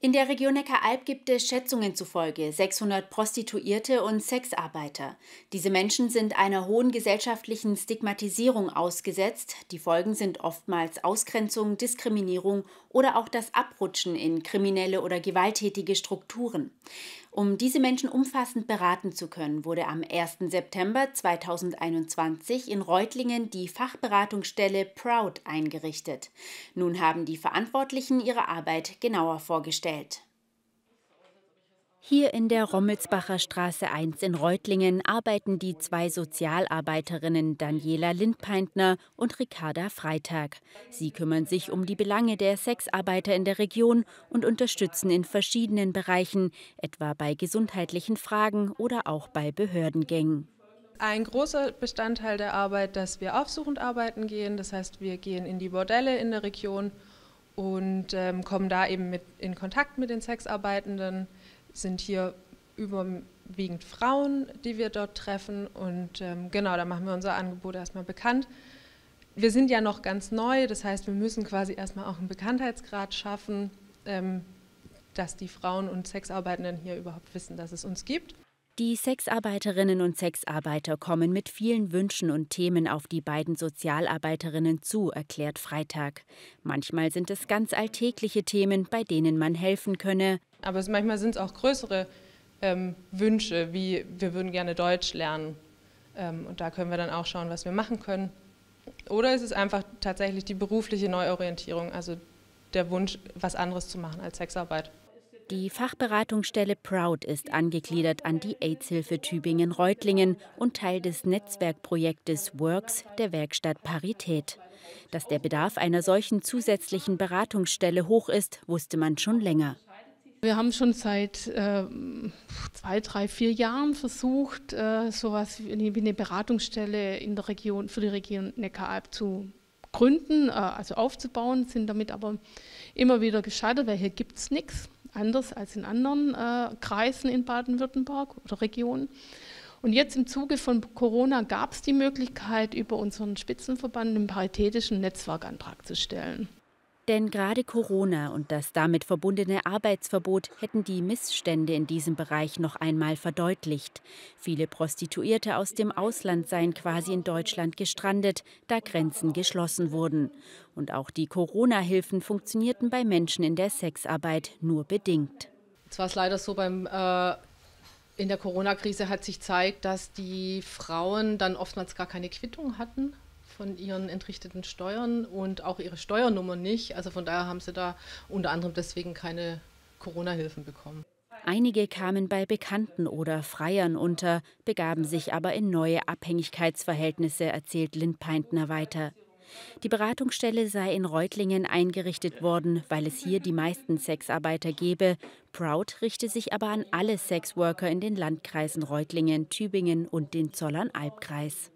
In der Region Neckaralb gibt es Schätzungen zufolge 600 Prostituierte und Sexarbeiter. Diese Menschen sind einer hohen gesellschaftlichen Stigmatisierung ausgesetzt. Die Folgen sind oftmals Ausgrenzung, Diskriminierung oder auch das Abrutschen in kriminelle oder gewalttätige Strukturen. Um diese Menschen umfassend beraten zu können, wurde am 1. September 2021 in Reutlingen die Fachberatungsstelle Proud eingerichtet. Nun haben die Verantwortlichen ihre Arbeit genauer vorgestellt. Hier in der Rommelsbacher Straße 1 in Reutlingen arbeiten die zwei Sozialarbeiterinnen Daniela Lindpeintner und Ricarda Freitag. Sie kümmern sich um die Belange der Sexarbeiter in der Region und unterstützen in verschiedenen Bereichen, etwa bei gesundheitlichen Fragen oder auch bei Behördengängen. Ein großer Bestandteil der Arbeit, dass wir aufsuchend arbeiten gehen. Das heißt, wir gehen in die Bordelle in der Region und ähm, kommen da eben mit, in Kontakt mit den Sexarbeitenden sind hier überwiegend Frauen, die wir dort treffen. Und ähm, genau, da machen wir unser Angebot erstmal bekannt. Wir sind ja noch ganz neu, das heißt, wir müssen quasi erstmal auch einen Bekanntheitsgrad schaffen, ähm, dass die Frauen und Sexarbeitenden hier überhaupt wissen, dass es uns gibt. Die Sexarbeiterinnen und Sexarbeiter kommen mit vielen Wünschen und Themen auf die beiden Sozialarbeiterinnen zu, erklärt Freitag. Manchmal sind es ganz alltägliche Themen, bei denen man helfen könne. Aber manchmal sind es auch größere ähm, Wünsche, wie wir würden gerne Deutsch lernen. Ähm, und da können wir dann auch schauen, was wir machen können. Oder ist es einfach tatsächlich die berufliche Neuorientierung, also der Wunsch, was anderes zu machen als Sexarbeit. Die Fachberatungsstelle Proud ist angegliedert an die AIDS-Hilfe Tübingen-Reutlingen und Teil des Netzwerkprojektes Works der Werkstatt Parität. Dass der Bedarf einer solchen zusätzlichen Beratungsstelle hoch ist, wusste man schon länger. Wir haben schon seit äh, zwei, drei, vier Jahren versucht, äh, sowas wie eine Beratungsstelle in der Region, für die Region Neckaralb zu gründen, äh, also aufzubauen, sind damit aber immer wieder gescheitert, weil hier gibt es nichts anders als in anderen äh, Kreisen in Baden-Württemberg oder Regionen. Und jetzt im Zuge von Corona gab es die Möglichkeit, über unseren Spitzenverband einen paritätischen Netzwerkantrag zu stellen. Denn gerade Corona und das damit verbundene Arbeitsverbot hätten die Missstände in diesem Bereich noch einmal verdeutlicht. Viele Prostituierte aus dem Ausland seien quasi in Deutschland gestrandet, da Grenzen geschlossen wurden. Und auch die Corona-Hilfen funktionierten bei Menschen in der Sexarbeit nur bedingt. Jetzt war es leider so beim äh in der Corona-Krise hat sich gezeigt, dass die Frauen dann oftmals gar keine Quittung hatten von ihren entrichteten Steuern und auch ihre Steuernummer nicht. Also von daher haben sie da unter anderem deswegen keine Corona-Hilfen bekommen. Einige kamen bei Bekannten oder Freiern unter, begaben sich aber in neue Abhängigkeitsverhältnisse, erzählt Lindpeintner weiter. Die Beratungsstelle sei in Reutlingen eingerichtet worden, weil es hier die meisten Sexarbeiter gebe. Proud richte sich aber an alle Sexworker in den Landkreisen Reutlingen, Tübingen und den Zollern-Albkreis.